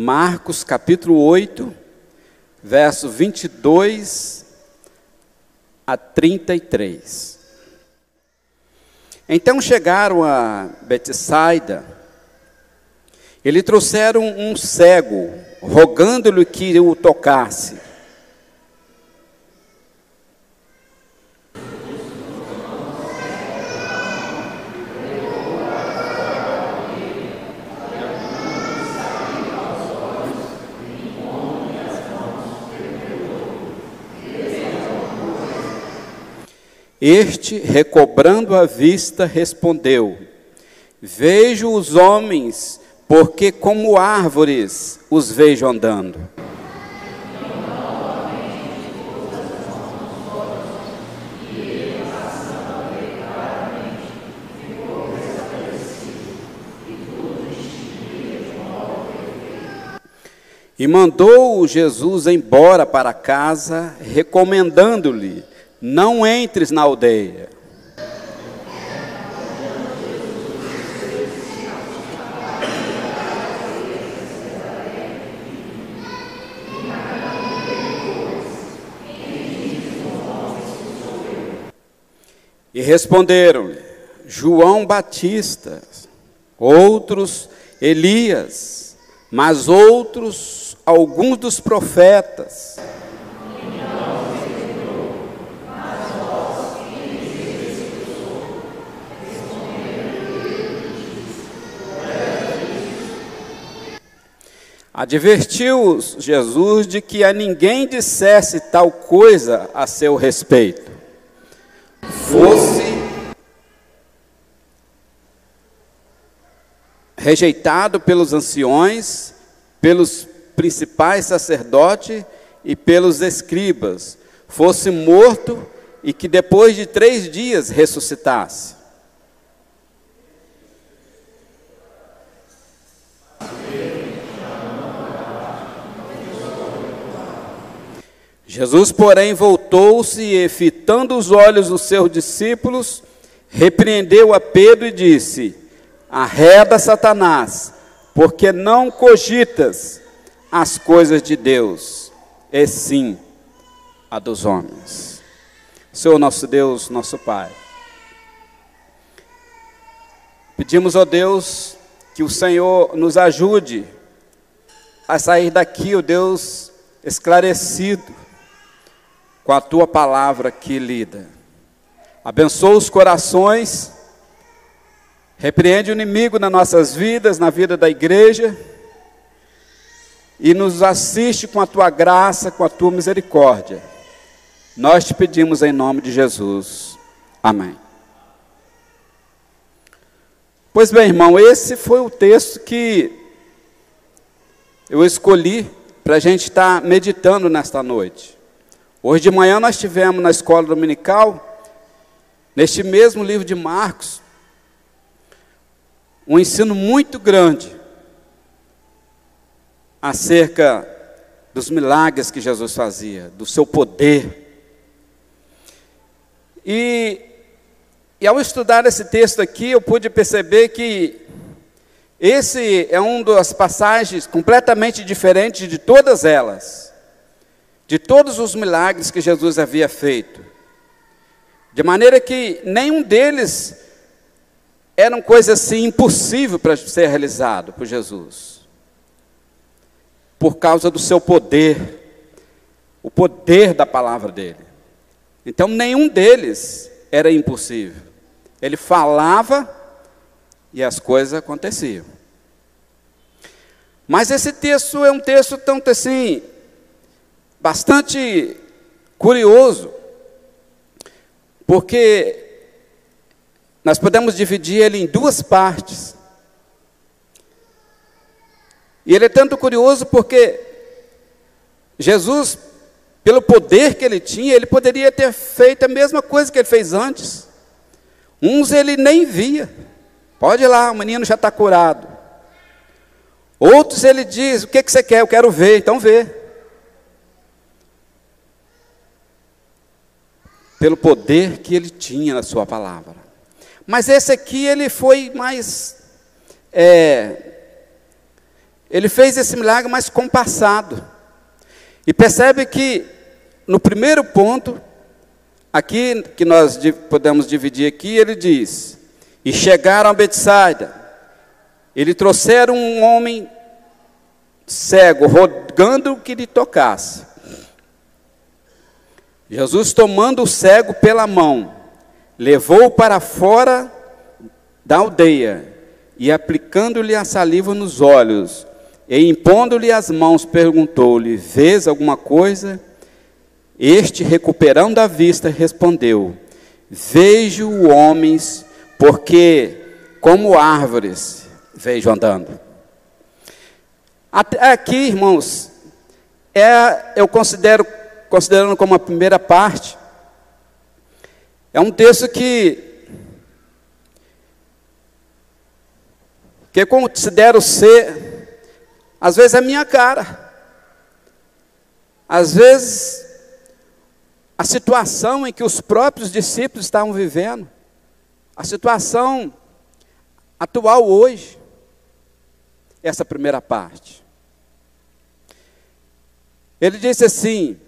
Marcos capítulo 8, verso 22 a 33. Então chegaram a Betsaida, e lhe trouxeram um cego, rogando-lhe que o tocasse. Este, recobrando a vista, respondeu: Vejo os homens, porque como árvores os vejo andando. E mandou Jesus embora para casa, recomendando-lhe não entres na aldeia. E responderam-lhe: João Batista, outros Elias, mas outros alguns dos profetas. Advertiu Jesus de que a ninguém dissesse tal coisa a seu respeito. Fosse rejeitado pelos anciões, pelos principais sacerdotes e pelos escribas, fosse morto e que depois de três dias ressuscitasse. Jesus, porém, voltou-se e, fitando os olhos dos seus discípulos, repreendeu a Pedro e disse: Arreda Satanás, porque não cogitas as coisas de Deus, e sim a dos homens. Senhor nosso Deus, nosso Pai. Pedimos, ó Deus, que o Senhor nos ajude a sair daqui, ó Deus, esclarecido com a tua palavra que lida. Abençoa os corações, repreende o inimigo nas nossas vidas, na vida da igreja, e nos assiste com a tua graça, com a tua misericórdia. Nós te pedimos em nome de Jesus. Amém. Pois bem, irmão, esse foi o texto que eu escolhi para a gente estar meditando nesta noite. Hoje de manhã nós tivemos na escola dominical, neste mesmo livro de Marcos, um ensino muito grande acerca dos milagres que Jesus fazia, do seu poder. E, e ao estudar esse texto aqui, eu pude perceber que esse é um das passagens completamente diferentes de todas elas de todos os milagres que Jesus havia feito. De maneira que nenhum deles eram coisa assim impossível para ser realizado por Jesus. Por causa do seu poder, o poder da palavra dele. Então nenhum deles era impossível. Ele falava e as coisas aconteciam. Mas esse texto é um texto tão assim bastante curioso, porque nós podemos dividir ele em duas partes. E ele é tanto curioso porque Jesus, pelo poder que ele tinha, ele poderia ter feito a mesma coisa que ele fez antes. Uns ele nem via. Pode ir lá, o menino já está curado. Outros ele diz: O que, que você quer? Eu quero ver, então vê. Pelo poder que ele tinha na sua palavra. Mas esse aqui ele foi mais é, ele fez esse milagre, mas compassado. E percebe que no primeiro ponto, aqui que nós podemos dividir aqui, ele diz: E chegaram a Betsaida. Ele trouxeram um homem cego, rogando que lhe tocasse. Jesus, tomando o cego pela mão, levou-o para fora da aldeia e, aplicando-lhe a saliva nos olhos, e impondo-lhe as mãos, perguntou-lhe: Vês alguma coisa? Este, recuperando a vista, respondeu: Vejo homens, porque como árvores vejo andando. Até aqui, irmãos, é, eu considero, considerando como a primeira parte, é um texto que que considero ser, às vezes, a minha cara. Às vezes, a situação em que os próprios discípulos estavam vivendo, a situação atual hoje, essa primeira parte. Ele disse assim: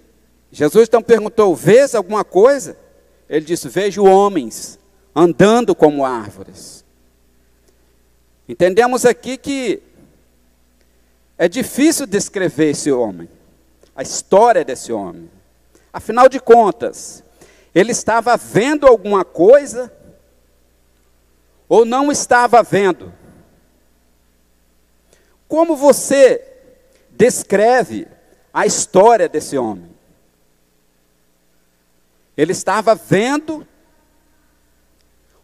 Jesus então perguntou: Vês alguma coisa? Ele disse: Vejo homens andando como árvores. Entendemos aqui que é difícil descrever esse homem, a história desse homem. Afinal de contas, ele estava vendo alguma coisa ou não estava vendo? Como você descreve a história desse homem? Ele estava vendo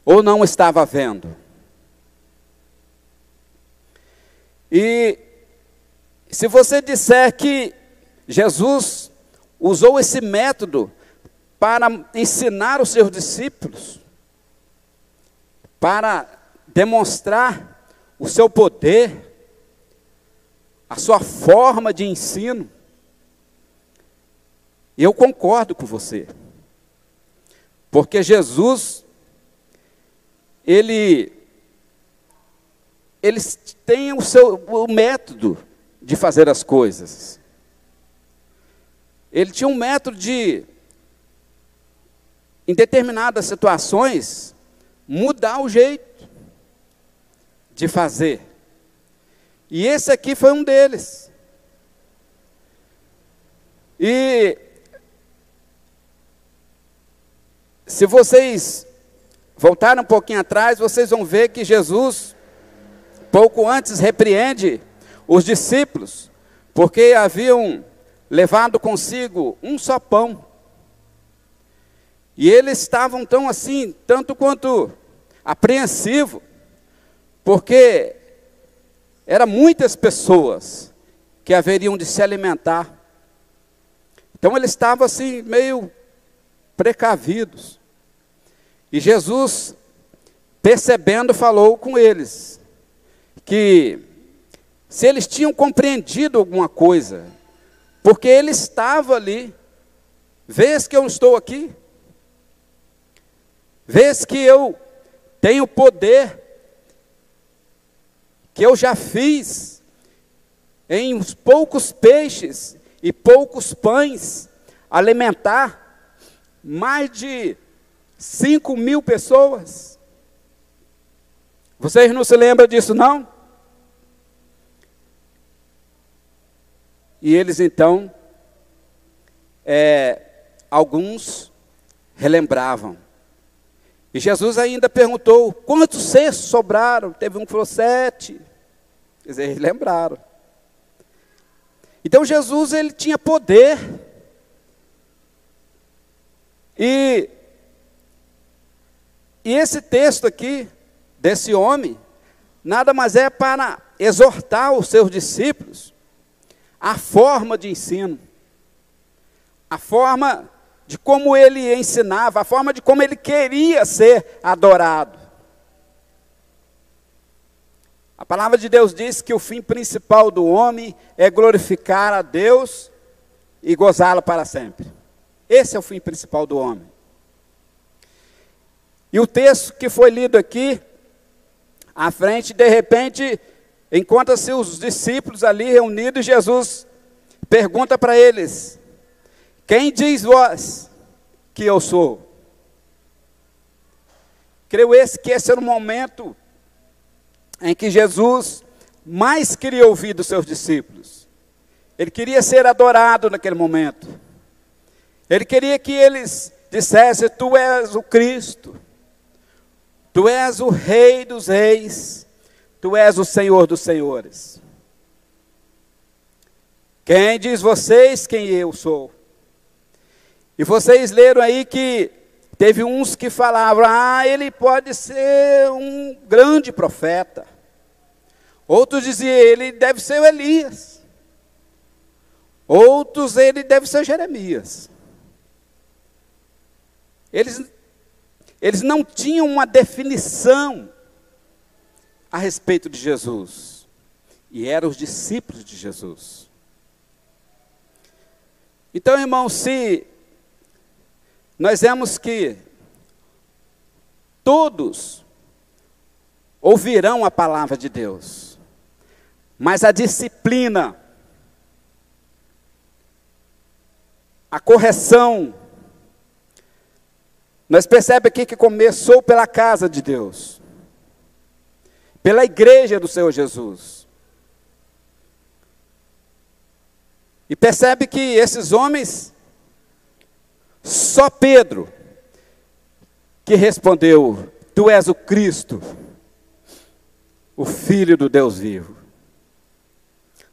ou não estava vendo? E se você disser que Jesus usou esse método para ensinar os seus discípulos, para demonstrar o seu poder, a sua forma de ensino, eu concordo com você. Porque Jesus, ele eles têm o seu o método de fazer as coisas. Ele tinha um método de, em determinadas situações, mudar o jeito de fazer. E esse aqui foi um deles. E se vocês voltarem um pouquinho atrás, vocês vão ver que Jesus pouco antes repreende os discípulos, porque haviam levado consigo um só pão. E eles estavam tão assim, tanto quanto apreensivo, porque eram muitas pessoas que haveriam de se alimentar. Então eles estavam assim, meio precavidos. E Jesus, percebendo, falou com eles que se eles tinham compreendido alguma coisa, porque ele estava ali, vês que eu estou aqui, vês que eu tenho poder, que eu já fiz em uns poucos peixes e poucos pães, alimentar mais de cinco mil pessoas. Vocês não se lembram disso, não? E eles então, é, alguns relembravam. E Jesus ainda perguntou: quantos cestos sobraram? Teve um que falou sete. Eles lembraram. Então Jesus ele tinha poder. E, e esse texto aqui, desse homem, nada mais é para exortar os seus discípulos a forma de ensino, a forma de como ele ensinava, a forma de como ele queria ser adorado. A palavra de Deus diz que o fim principal do homem é glorificar a Deus e gozá-lo para sempre. Esse é o fim principal do homem. E o texto que foi lido aqui, à frente, de repente, encontra-se os discípulos ali reunidos, Jesus pergunta para eles: Quem diz vós que eu sou? Creio esse que esse era o momento em que Jesus mais queria ouvir dos seus discípulos. Ele queria ser adorado naquele momento. Ele queria que eles dissessem: Tu és o Cristo, Tu és o Rei dos Reis, Tu és o Senhor dos Senhores. Quem diz vocês quem eu sou? E vocês leram aí que teve uns que falavam: Ah, ele pode ser um grande profeta. Outros diziam: Ele deve ser o Elias. Outros, ele deve ser Jeremias. Eles, eles não tinham uma definição a respeito de Jesus. E eram os discípulos de Jesus. Então, irmão, se nós vemos que todos ouvirão a palavra de Deus, mas a disciplina, a correção, nós percebemos aqui que começou pela casa de Deus, pela igreja do Senhor Jesus. E percebe que esses homens, só Pedro, que respondeu: Tu és o Cristo, o Filho do Deus vivo.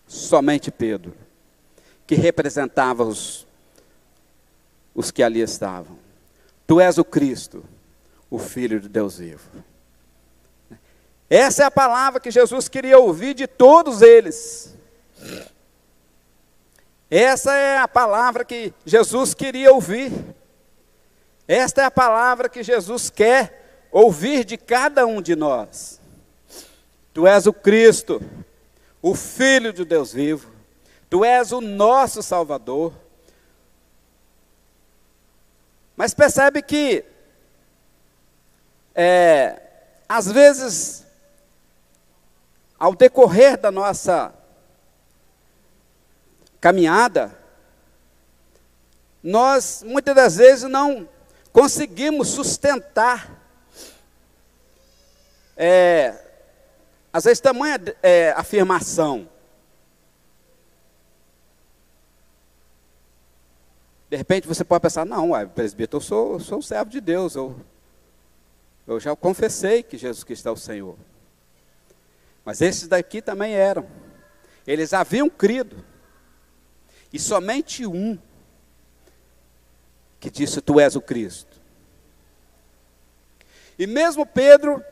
Somente Pedro, que representava os, os que ali estavam. Tu és o Cristo, o Filho de Deus vivo. Essa é a palavra que Jesus queria ouvir de todos eles. Essa é a palavra que Jesus queria ouvir. Esta é a palavra que Jesus quer ouvir de cada um de nós. Tu és o Cristo, o Filho de Deus vivo. Tu és o nosso Salvador. Mas percebe que, é, às vezes, ao decorrer da nossa caminhada, nós muitas das vezes não conseguimos sustentar, é, às vezes, tamanha é, afirmação. De repente você pode pensar, não, ué, presbítero, eu sou, sou um servo de Deus, eu, eu já confessei que Jesus Cristo é o Senhor. Mas esses daqui também eram. Eles haviam crido. E somente um que disse: Tu és o Cristo. E mesmo Pedro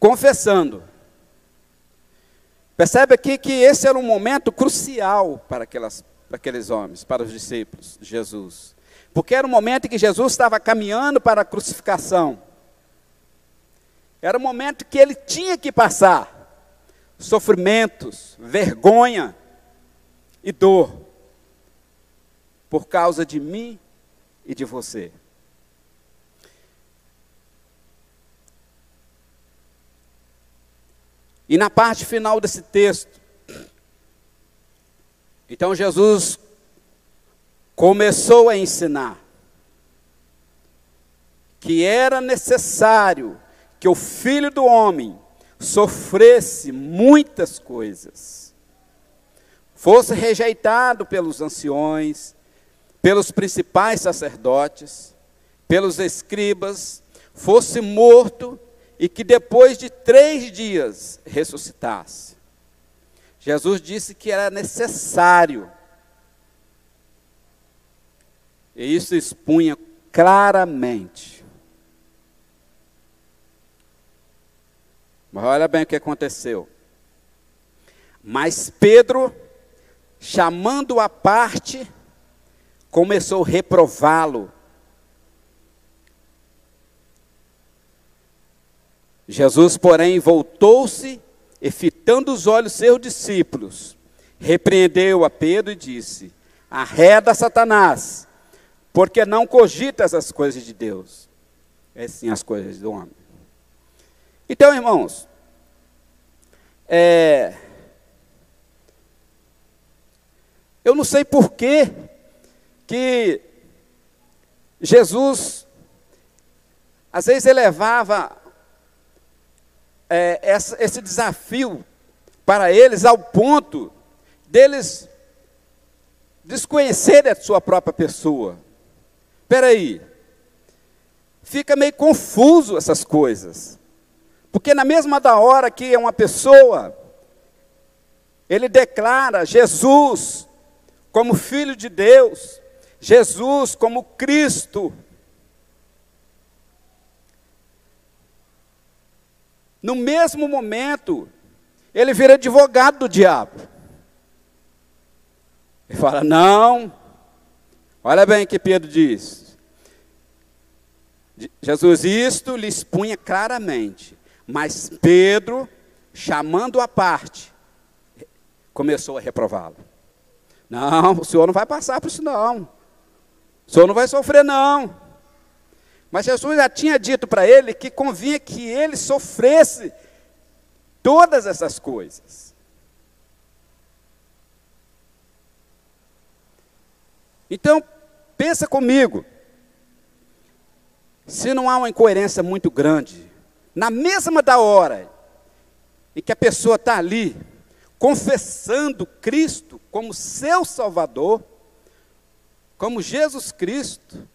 confessando, percebe aqui que esse era um momento crucial para aquelas para aqueles homens, para os discípulos de Jesus. Porque era o momento em que Jesus estava caminhando para a crucificação. Era o momento que ele tinha que passar sofrimentos, vergonha e dor por causa de mim e de você. E na parte final desse texto, então Jesus começou a ensinar que era necessário que o filho do homem sofresse muitas coisas, fosse rejeitado pelos anciões, pelos principais sacerdotes, pelos escribas, fosse morto e que depois de três dias ressuscitasse. Jesus disse que era necessário. E isso expunha claramente. Mas olha bem o que aconteceu. Mas Pedro, chamando a parte, começou a reprová-lo. Jesus, porém, voltou-se e fitando os olhos seus discípulos, repreendeu a Pedro e disse: Arreda Satanás, porque não cogitas as coisas de Deus, é sim as coisas do homem. Então, irmãos, É, eu não sei por que que Jesus, às vezes, elevava é, essa, esse desafio para eles ao ponto deles desconhecerem a sua própria pessoa. Espera aí, fica meio confuso essas coisas. Porque na mesma da hora que uma pessoa, ele declara Jesus como Filho de Deus, Jesus como Cristo, no mesmo momento, ele vira advogado do diabo. Ele fala: não, olha bem o que Pedro diz. Jesus, isto lhe expunha claramente, mas Pedro, chamando a parte, começou a reprová-lo. Não, o senhor não vai passar por isso, não. O senhor não vai sofrer, não. Mas Jesus já tinha dito para ele que convinha que ele sofresse todas essas coisas. Então, pensa comigo. Se não há uma incoerência muito grande, na mesma da hora em que a pessoa está ali, confessando Cristo como seu Salvador, como Jesus Cristo,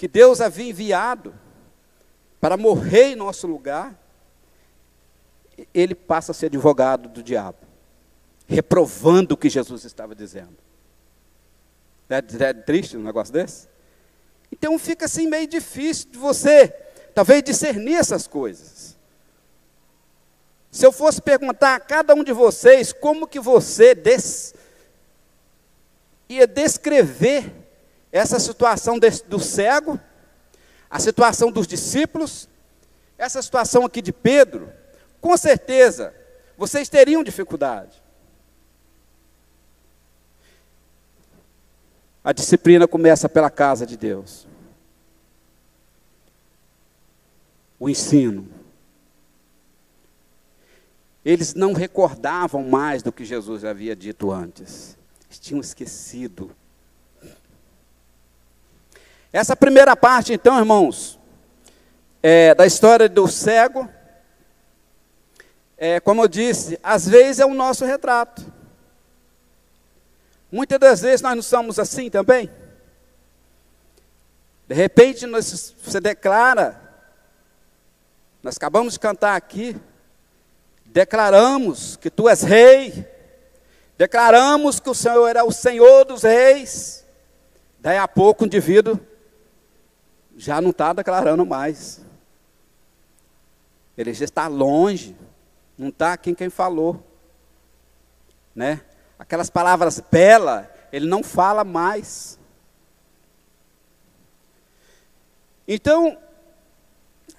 que Deus havia enviado para morrer em nosso lugar, ele passa a ser advogado do diabo, reprovando o que Jesus estava dizendo. É, é triste um negócio desse? Então fica assim meio difícil de você, talvez, discernir essas coisas. Se eu fosse perguntar a cada um de vocês como que você des, ia descrever essa situação do cego, a situação dos discípulos, essa situação aqui de Pedro, com certeza vocês teriam dificuldade. A disciplina começa pela casa de Deus. O ensino. Eles não recordavam mais do que Jesus havia dito antes. Eles tinham esquecido. Essa primeira parte, então, irmãos, é, da história do cego, é, como eu disse, às vezes é o nosso retrato. Muitas das vezes nós não somos assim também. De repente nós, você declara, nós acabamos de cantar aqui, declaramos que tu és rei, declaramos que o Senhor era o Senhor dos reis, daí a pouco o indivíduo já não está declarando mais. Ele já está longe, não está aqui quem falou. Né? Aquelas palavras bela, ele não fala mais. Então,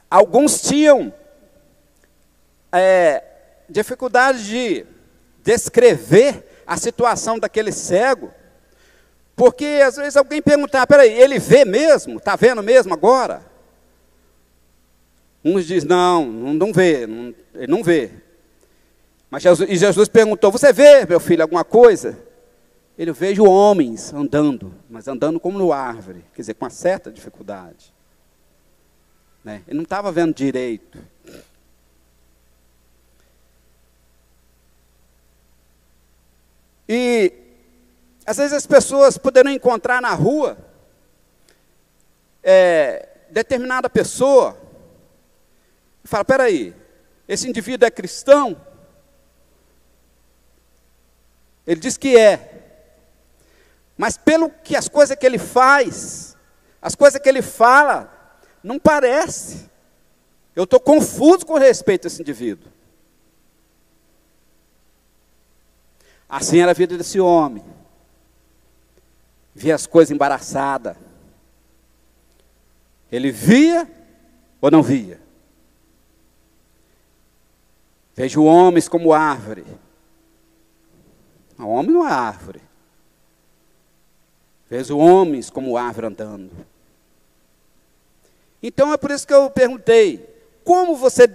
alguns tinham é, dificuldade de descrever a situação daquele cego, porque às vezes alguém perguntar, peraí, ele vê mesmo? Está vendo mesmo agora? Uns dizem, não, não, vê, não, ele não vê. Mas Jesus, e Jesus perguntou, você vê, meu filho, alguma coisa? Ele vejo homens andando, mas andando como no árvore, quer dizer, com uma certa dificuldade. Né? Ele não estava vendo direito. E às vezes as pessoas poderão encontrar na rua é, determinada pessoa e falar, peraí, esse indivíduo é cristão? Ele diz que é. Mas pelo que as coisas que ele faz, as coisas que ele fala, não parece. Eu estou confuso com respeito a esse indivíduo. Assim era a vida desse homem. Via as coisas embaraçadas. Ele via ou não via? Vejo homens como árvore. O homem não é árvore. Vejo homens como árvore andando. Então é por isso que eu perguntei: como você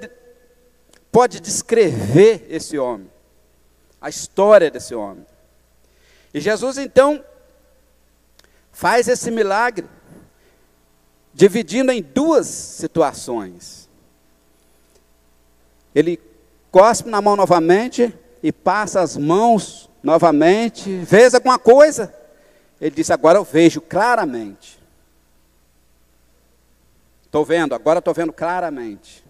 pode descrever esse homem, a história desse homem. E Jesus então faz esse milagre, dividindo em duas situações. Ele cospe na mão novamente e passa as mãos novamente, vês alguma coisa? Ele disse: Agora eu vejo claramente. Estou vendo, agora estou vendo claramente.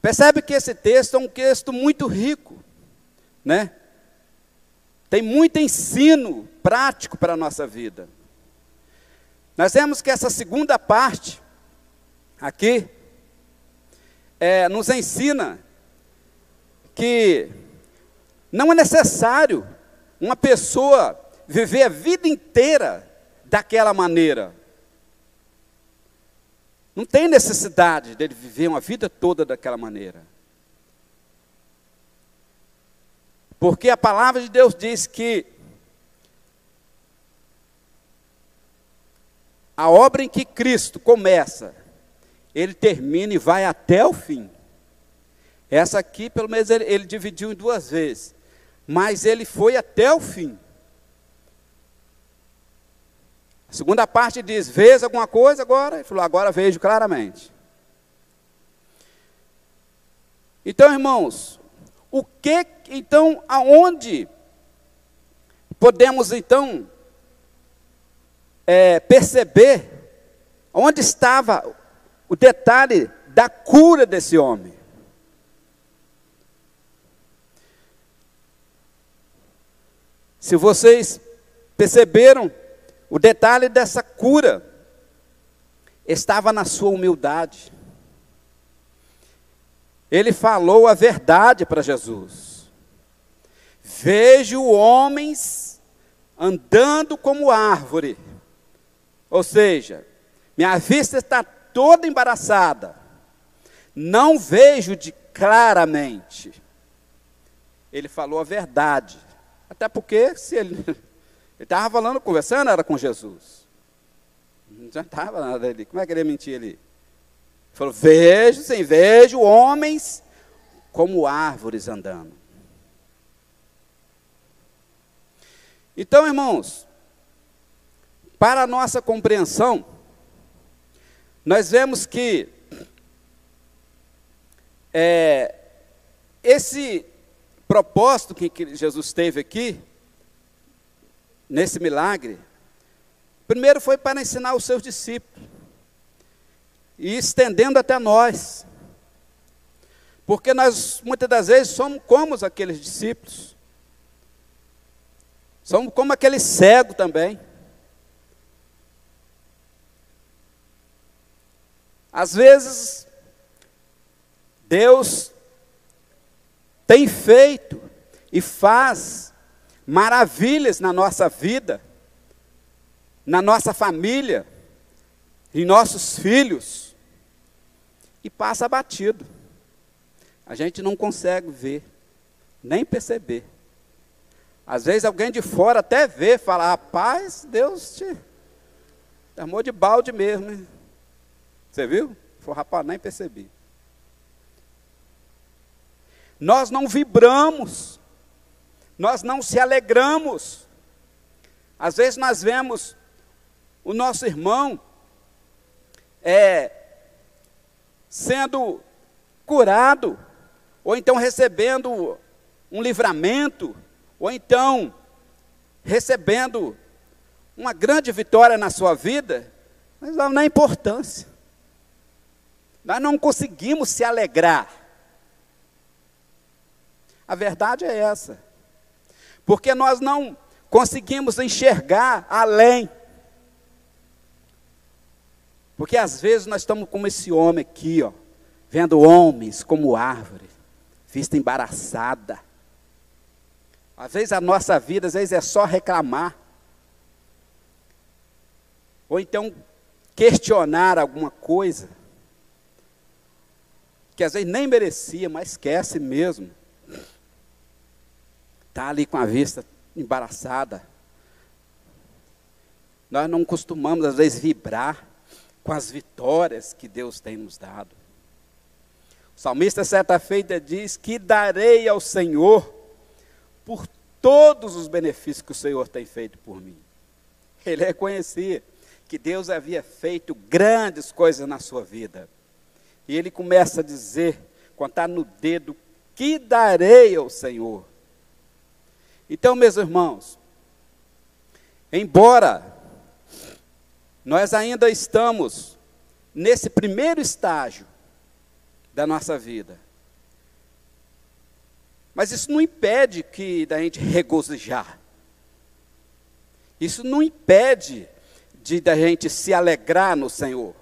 Percebe que esse texto é um texto muito rico, né? Tem muito ensino prático para a nossa vida. Nós vemos que essa segunda parte, aqui, é, nos ensina que não é necessário uma pessoa viver a vida inteira daquela maneira. Não tem necessidade dele viver uma vida toda daquela maneira. Porque a palavra de Deus diz que a obra em que Cristo começa, ele termina e vai até o fim. Essa aqui, pelo menos, ele, ele dividiu em duas vezes. Mas ele foi até o fim. A segunda parte diz: Vês alguma coisa agora? Ele falou: Agora vejo claramente. Então, irmãos, o que, então, aonde podemos, então, é, perceber onde estava o detalhe da cura desse homem? Se vocês perceberam, o detalhe dessa cura estava na sua humildade. Ele falou a verdade para Jesus. Vejo homens andando como árvore. Ou seja, minha vista está toda embaraçada. Não vejo de claramente. Ele falou a verdade. Até porque se ele estava falando, conversando, era com Jesus. Não adiantava nada ali. Como é que ele ia mentir ali? Ele falou: Vejo, sim, vejo homens como árvores andando. Então, irmãos, para a nossa compreensão, nós vemos que é, esse propósito que Jesus teve aqui, nesse milagre, primeiro foi para ensinar os seus discípulos, e estendendo até nós, porque nós muitas das vezes somos como aqueles discípulos, somos como aquele cego também. Às vezes, Deus tem feito e faz maravilhas na nossa vida, na nossa família, em nossos filhos, e passa batido. A gente não consegue ver, nem perceber. Às vezes alguém de fora até vê, fala, rapaz, Deus te armou de balde mesmo. Hein? Você viu? Falou, rapaz, nem percebi. Nós não vibramos nós não se alegramos. Às vezes nós vemos o nosso irmão é, sendo curado, ou então recebendo um livramento, ou então recebendo uma grande vitória na sua vida, mas não dá importância. Nós não conseguimos se alegrar. A verdade é essa porque nós não conseguimos enxergar além. Porque às vezes nós estamos como esse homem aqui, ó, vendo homens como árvore, vista embaraçada. Às vezes a nossa vida, às vezes é só reclamar. Ou então questionar alguma coisa que às vezes nem merecia, mas esquece mesmo está ali com a vista embaraçada. Nós não costumamos, às vezes, vibrar com as vitórias que Deus tem nos dado. O salmista, certa feita, diz: Que darei ao Senhor por todos os benefícios que o Senhor tem feito por mim. Ele reconhecia que Deus havia feito grandes coisas na sua vida. E ele começa a dizer, contar no dedo, que darei ao Senhor. Então, meus irmãos, embora nós ainda estamos nesse primeiro estágio da nossa vida, mas isso não impede que da gente regozijar. Isso não impede de da gente se alegrar no Senhor.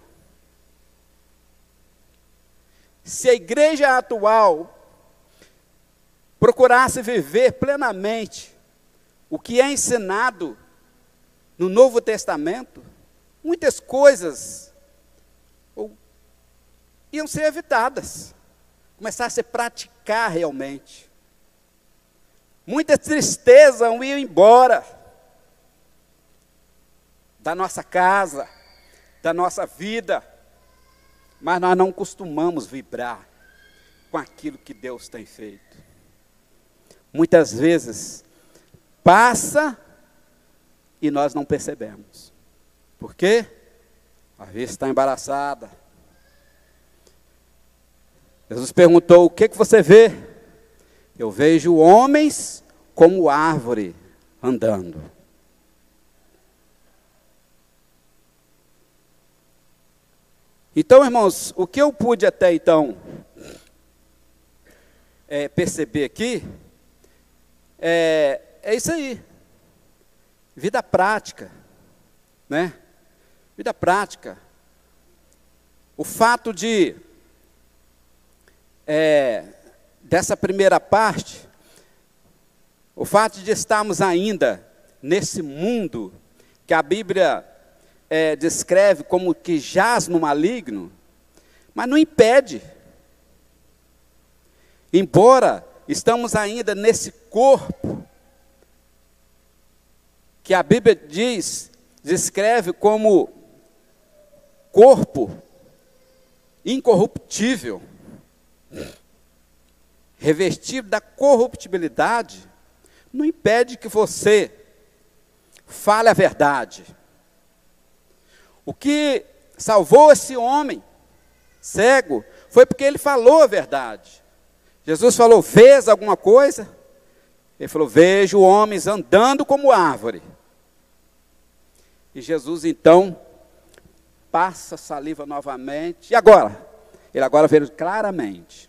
Se a igreja atual procurasse viver plenamente o que é ensinado no Novo Testamento, muitas coisas iam ser evitadas, começar a se praticar realmente. Muita tristeza ia embora da nossa casa, da nossa vida, mas nós não costumamos vibrar com aquilo que Deus tem feito. Muitas vezes passa e nós não percebemos. Por quê? A vez está embaraçada. Jesus perguntou: O que, que você vê? Eu vejo homens como árvore andando. Então, irmãos, o que eu pude até então é, perceber aqui é, é isso aí. Vida prática, né? Vida prática. O fato de é, dessa primeira parte, o fato de estarmos ainda nesse mundo que a Bíblia é, descreve como que jaz no maligno, mas não impede. Embora estamos ainda nesse corpo que a Bíblia diz, descreve como corpo incorruptível, revestido da corruptibilidade, não impede que você fale a verdade. O que salvou esse homem cego foi porque ele falou a verdade. Jesus falou: Vês alguma coisa? Ele falou: Vejo homens andando como árvore. E Jesus então passa saliva novamente. E agora? Ele agora vê claramente.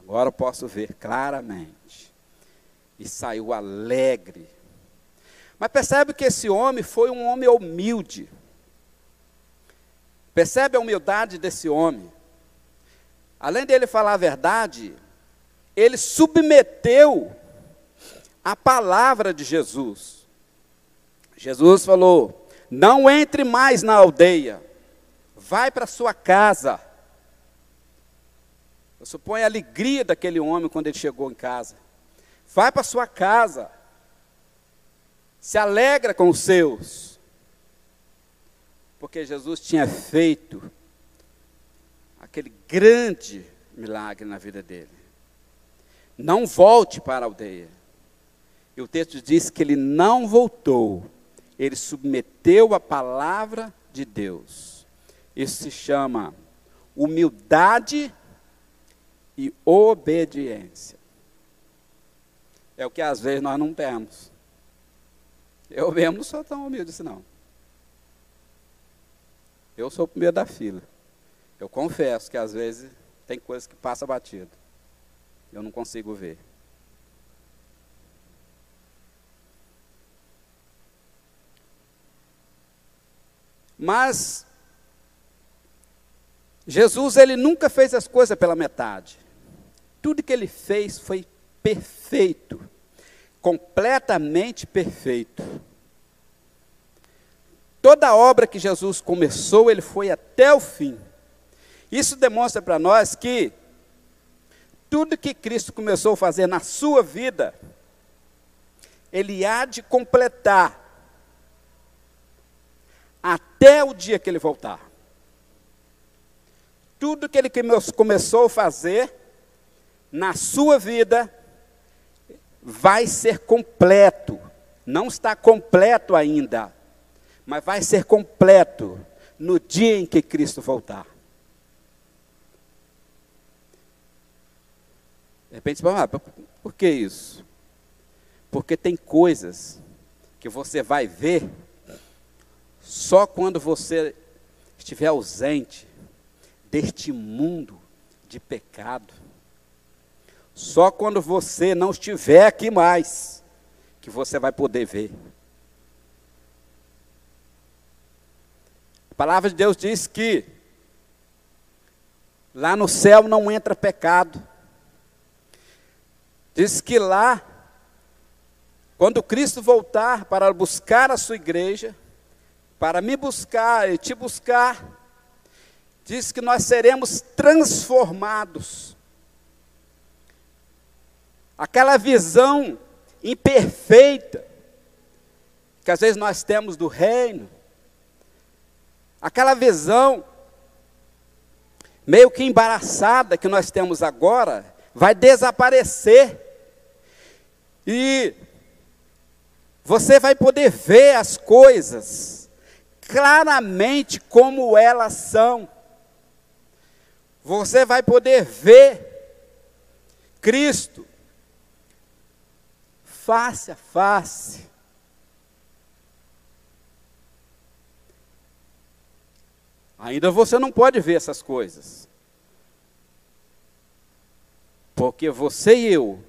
Agora eu posso ver claramente. E saiu alegre. Mas percebe que esse homem foi um homem humilde. Percebe a humildade desse homem. Além dele falar a verdade, ele submeteu a palavra de Jesus. Jesus falou: Não entre mais na aldeia, vai para sua casa. Eu suponho a alegria daquele homem quando ele chegou em casa. Vai para sua casa, se alegra com os seus, porque Jesus tinha feito aquele grande milagre na vida dele. Não volte para a aldeia. E o texto diz que ele não voltou, ele submeteu a palavra de Deus. Isso se chama humildade e obediência. É o que às vezes nós não temos. Eu mesmo não sou tão humilde assim, não. Eu sou o primeiro da fila. Eu confesso que às vezes tem coisas que passa batido. Eu não consigo ver. Mas Jesus ele nunca fez as coisas pela metade. Tudo que ele fez foi perfeito, completamente perfeito. Toda a obra que Jesus começou, ele foi até o fim. Isso demonstra para nós que tudo que Cristo começou a fazer na sua vida, Ele há de completar até o dia que Ele voltar. tudo que ele começou a fazer na sua vida vai ser completo. Não está completo ainda, mas vai ser completo no dia em que Cristo voltar. De repente, ah, por que isso? Porque tem coisas que você vai ver só quando você estiver ausente deste mundo de pecado. Só quando você não estiver aqui mais que você vai poder ver. A palavra de Deus diz que lá no céu não entra pecado. Diz que lá, quando Cristo voltar para buscar a sua igreja, para me buscar e te buscar, diz que nós seremos transformados. Aquela visão imperfeita que às vezes nós temos do reino, aquela visão meio que embaraçada que nós temos agora, vai desaparecer. E você vai poder ver as coisas claramente como elas são. Você vai poder ver Cristo face a face. Ainda você não pode ver essas coisas. Porque você e eu,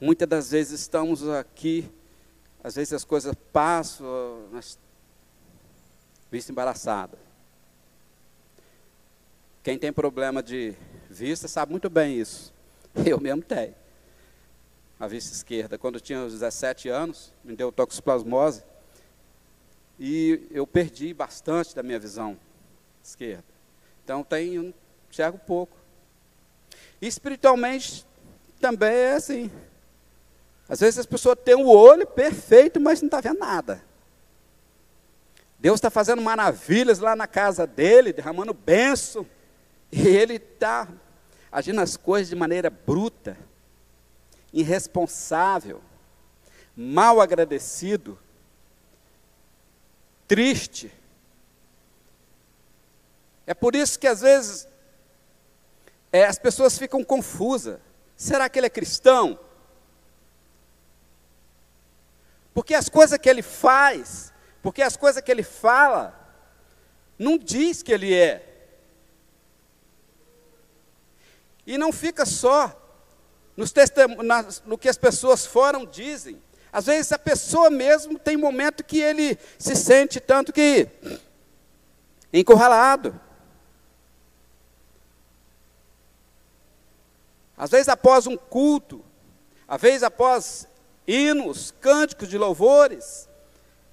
muitas das vezes estamos aqui, às vezes as coisas passam, vista embaraçada. Quem tem problema de vista sabe muito bem isso. Eu mesmo tenho. A vista esquerda. Quando eu tinha 17 anos, me deu toxoplasmose. E eu perdi bastante da minha visão esquerda. Então tenho, enxergo pouco. Espiritualmente também é assim. Às vezes as pessoas têm o olho perfeito, mas não está vendo nada. Deus está fazendo maravilhas lá na casa dele, derramando bênção. E ele está agindo as coisas de maneira bruta, irresponsável, mal agradecido, triste. É por isso que às vezes é, as pessoas ficam confusas. Será que ele é cristão? Porque as coisas que ele faz, porque as coisas que ele fala, não diz que ele é. E não fica só nos no que as pessoas foram dizem. Às vezes a pessoa mesmo tem momento que ele se sente tanto que encurralado. Às vezes, após um culto, às vezes, após hinos, cânticos de louvores,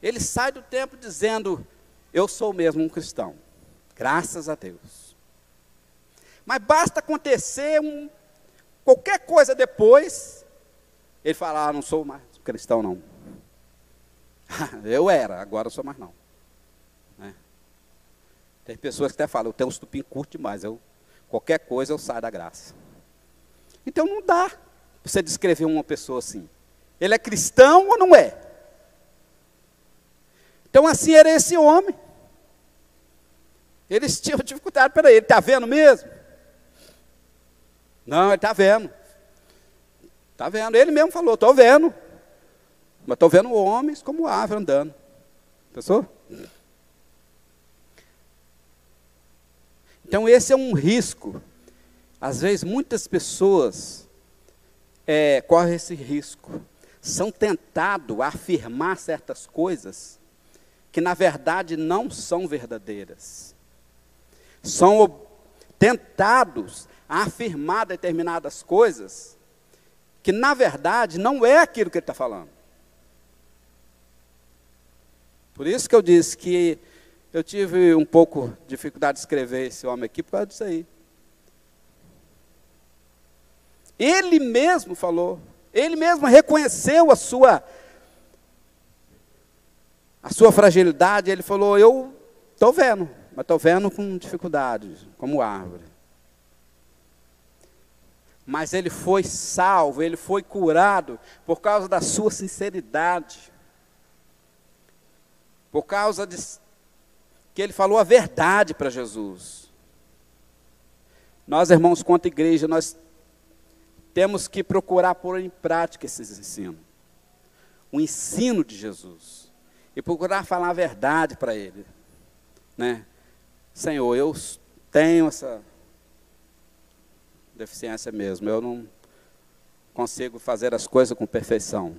ele sai do templo dizendo: Eu sou mesmo um cristão, graças a Deus. Mas basta acontecer um, qualquer coisa depois, ele fala: Ah, não sou mais cristão, não. eu era, agora eu sou mais não. Né? Tem pessoas que até falam: Eu tenho um estupim curto demais, eu, qualquer coisa eu saio da graça. Então não dá você descrever uma pessoa assim. Ele é cristão ou não é? Então assim era esse homem. Eles tinham dificuldade, peraí, ele está vendo mesmo? Não, ele está vendo. Está vendo. Ele mesmo falou, estou vendo. Mas estou vendo homens como árvore andando. Pensou? Então esse é um risco às vezes, muitas pessoas é, correm esse risco, são tentados a afirmar certas coisas que, na verdade, não são verdadeiras. São tentados a afirmar determinadas coisas que, na verdade, não é aquilo que ele está falando. Por isso que eu disse que eu tive um pouco de dificuldade de escrever esse homem aqui por causa disso aí. Ele mesmo falou, ele mesmo reconheceu a sua a sua fragilidade, ele falou: "Eu estou vendo, mas estou vendo com dificuldade, como árvore. mas ele foi salvo, ele foi curado por causa da sua sinceridade. Por causa de que ele falou a verdade para Jesus. Nós, irmãos, quanto igreja, nós temos que procurar pôr em prática esses ensinos. O ensino de Jesus. E procurar falar a verdade para ele. Né? Senhor, eu tenho essa deficiência mesmo. Eu não consigo fazer as coisas com perfeição.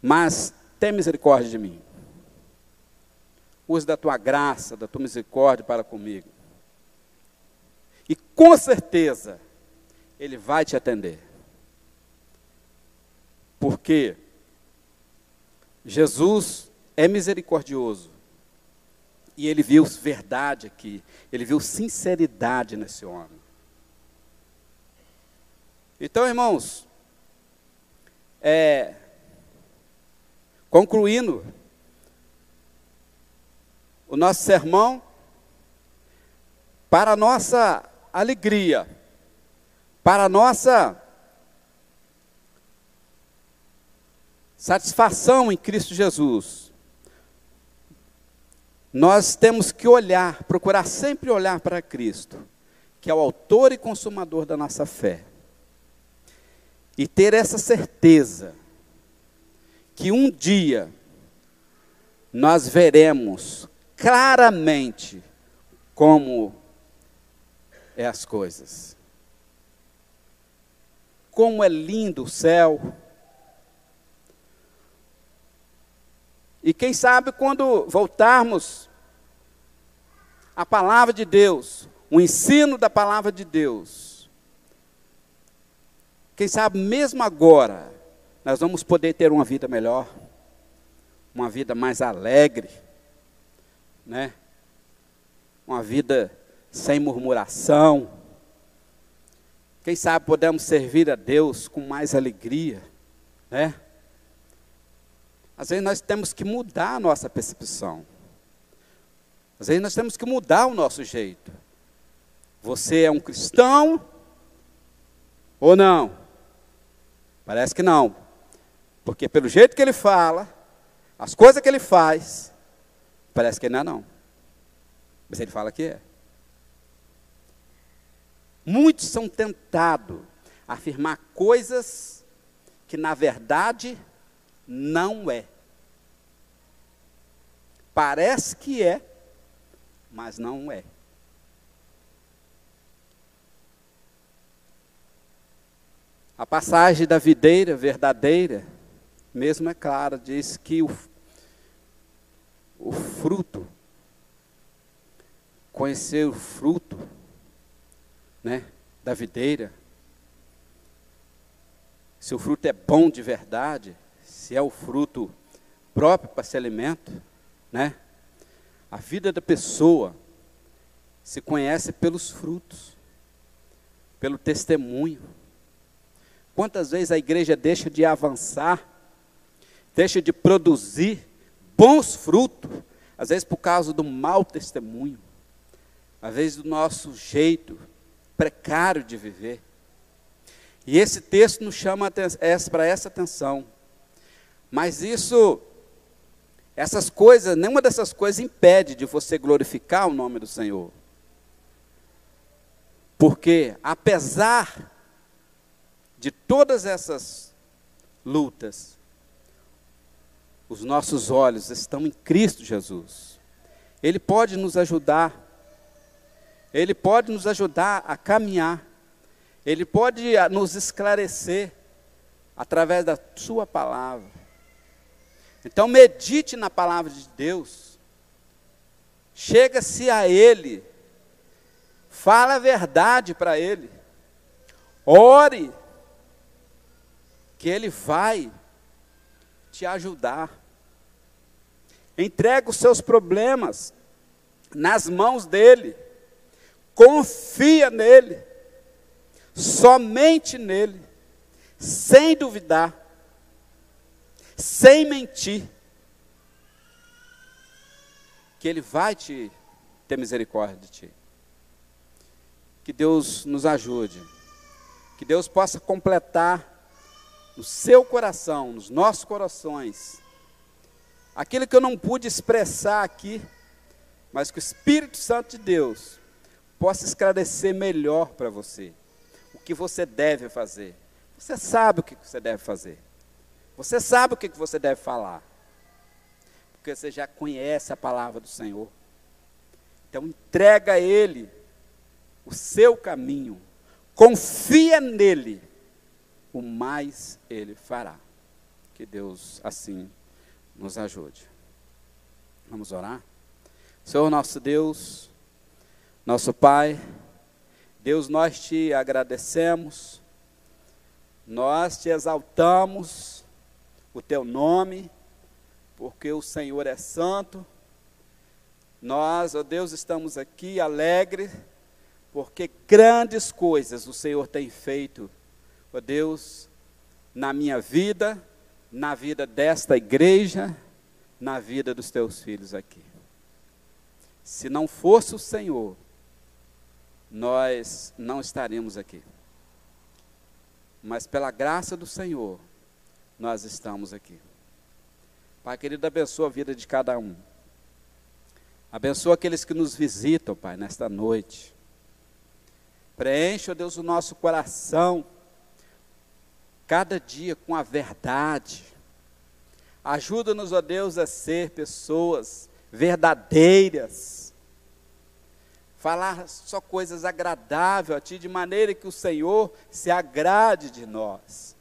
Mas tem misericórdia de mim. Use da tua graça, da tua misericórdia para comigo. E com certeza, Ele vai te atender. Porque Jesus é misericordioso. E ele viu verdade aqui, ele viu sinceridade nesse homem. Então, irmãos, é, concluindo o nosso sermão, para nossa alegria, para nossa satisfação em Cristo Jesus, nós temos que olhar, procurar sempre olhar para Cristo, que é o autor e consumador da nossa fé e ter essa certeza que um dia nós veremos claramente como é as coisas. Como é lindo o céu. E quem sabe quando voltarmos à palavra de Deus, o ensino da palavra de Deus, quem sabe mesmo agora, nós vamos poder ter uma vida melhor, uma vida mais alegre, né? Uma vida sem murmuração. Quem sabe podemos servir a Deus com mais alegria, né? Às vezes nós temos que mudar a nossa percepção. Às vezes nós temos que mudar o nosso jeito. Você é um cristão ou não? Parece que não. Porque pelo jeito que ele fala, as coisas que ele faz, parece que não é não. Mas ele fala que é. Muitos são tentados a afirmar coisas que na verdade não é. Parece que é, mas não é. A passagem da videira verdadeira, mesmo é clara, diz que o, o fruto, conhecer o fruto né, da videira, se o fruto é bom de verdade, se é o fruto próprio para ser alimento, né? A vida da pessoa se conhece pelos frutos, pelo testemunho. Quantas vezes a igreja deixa de avançar, deixa de produzir bons frutos, às vezes por causa do mau testemunho, às vezes do nosso jeito precário de viver. E esse texto nos chama para essa atenção. Mas isso, essas coisas, nenhuma dessas coisas impede de você glorificar o nome do Senhor. Porque, apesar de todas essas lutas, os nossos olhos estão em Cristo Jesus. Ele pode nos ajudar. Ele pode nos ajudar a caminhar. Ele pode ah, nos esclarecer através da sua palavra. Então medite na palavra de Deus. Chega-se a ele. Fala a verdade para ele. Ore que Ele vai te ajudar. Entrega os seus problemas nas mãos dEle. Confia nele. Somente nele. Sem duvidar. Sem mentir. Que Ele vai te ter misericórdia de ti. Que Deus nos ajude Que Deus possa completar no seu coração, nos nossos corações, aquilo que eu não pude expressar aqui, mas que o Espírito Santo de Deus possa esclarecer melhor para você o que você deve fazer. Você sabe o que você deve fazer. Você sabe o que você deve falar. Porque você já conhece a palavra do Senhor. Então entrega a Ele o seu caminho. Confia nele. O mais Ele fará. Que Deus assim nos ajude. Vamos orar? Senhor nosso Deus, nosso Pai, Deus, nós te agradecemos, nós te exaltamos o teu nome, porque o Senhor é santo. Nós, ó Deus, estamos aqui alegres, porque grandes coisas o Senhor tem feito, ó Deus, na minha vida, na vida desta igreja, na vida dos teus filhos aqui. Se não fosse o Senhor, nós não estaríamos aqui. Mas pela graça do Senhor, nós estamos aqui. Pai querido, abençoa a vida de cada um. Abençoa aqueles que nos visitam, Pai, nesta noite. Preenche, ó Deus, o nosso coração, cada dia com a verdade. Ajuda-nos, ó Deus, a ser pessoas verdadeiras. Falar só coisas agradáveis a Ti, de maneira que o Senhor se agrade de nós.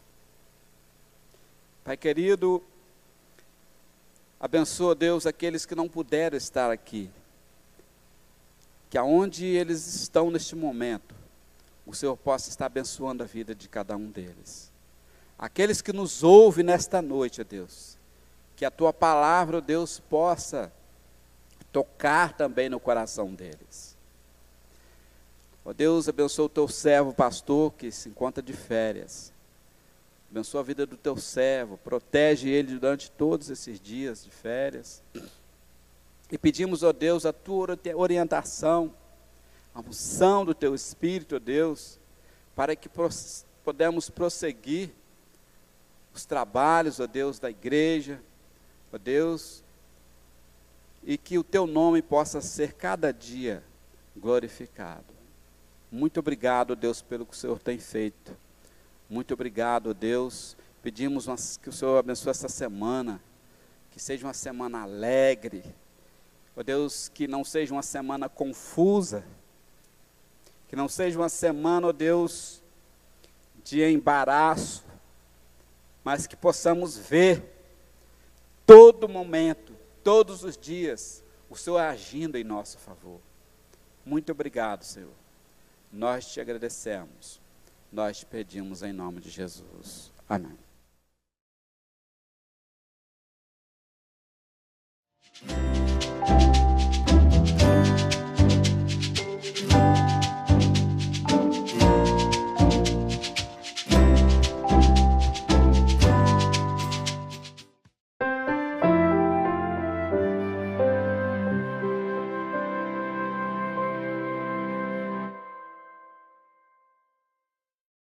Pai querido, abençoa Deus aqueles que não puderam estar aqui. Que aonde eles estão neste momento, o Senhor possa estar abençoando a vida de cada um deles. Aqueles que nos ouvem nesta noite, ó Deus, que a tua palavra, ó Deus, possa tocar também no coração deles. Ó Deus, abençoa o teu servo, pastor, que se encontra de férias. Abençoa a vida do teu servo, protege ele durante todos esses dias de férias. E pedimos, ó Deus, a tua orientação, a unção do teu Espírito, ó Deus, para que podemos prosseguir os trabalhos, ó Deus, da igreja, ó Deus, e que o teu nome possa ser cada dia glorificado. Muito obrigado, Deus, pelo que o Senhor tem feito. Muito obrigado, Deus. Pedimos que o Senhor abençoe essa semana, que seja uma semana alegre. Ó Deus, que não seja uma semana confusa, que não seja uma semana, ó Deus, de embaraço, mas que possamos ver todo momento todos os dias, o Senhor agindo em nosso favor. Muito obrigado, Senhor. Nós te agradecemos. Nós te pedimos em nome de Jesus. Amém. Música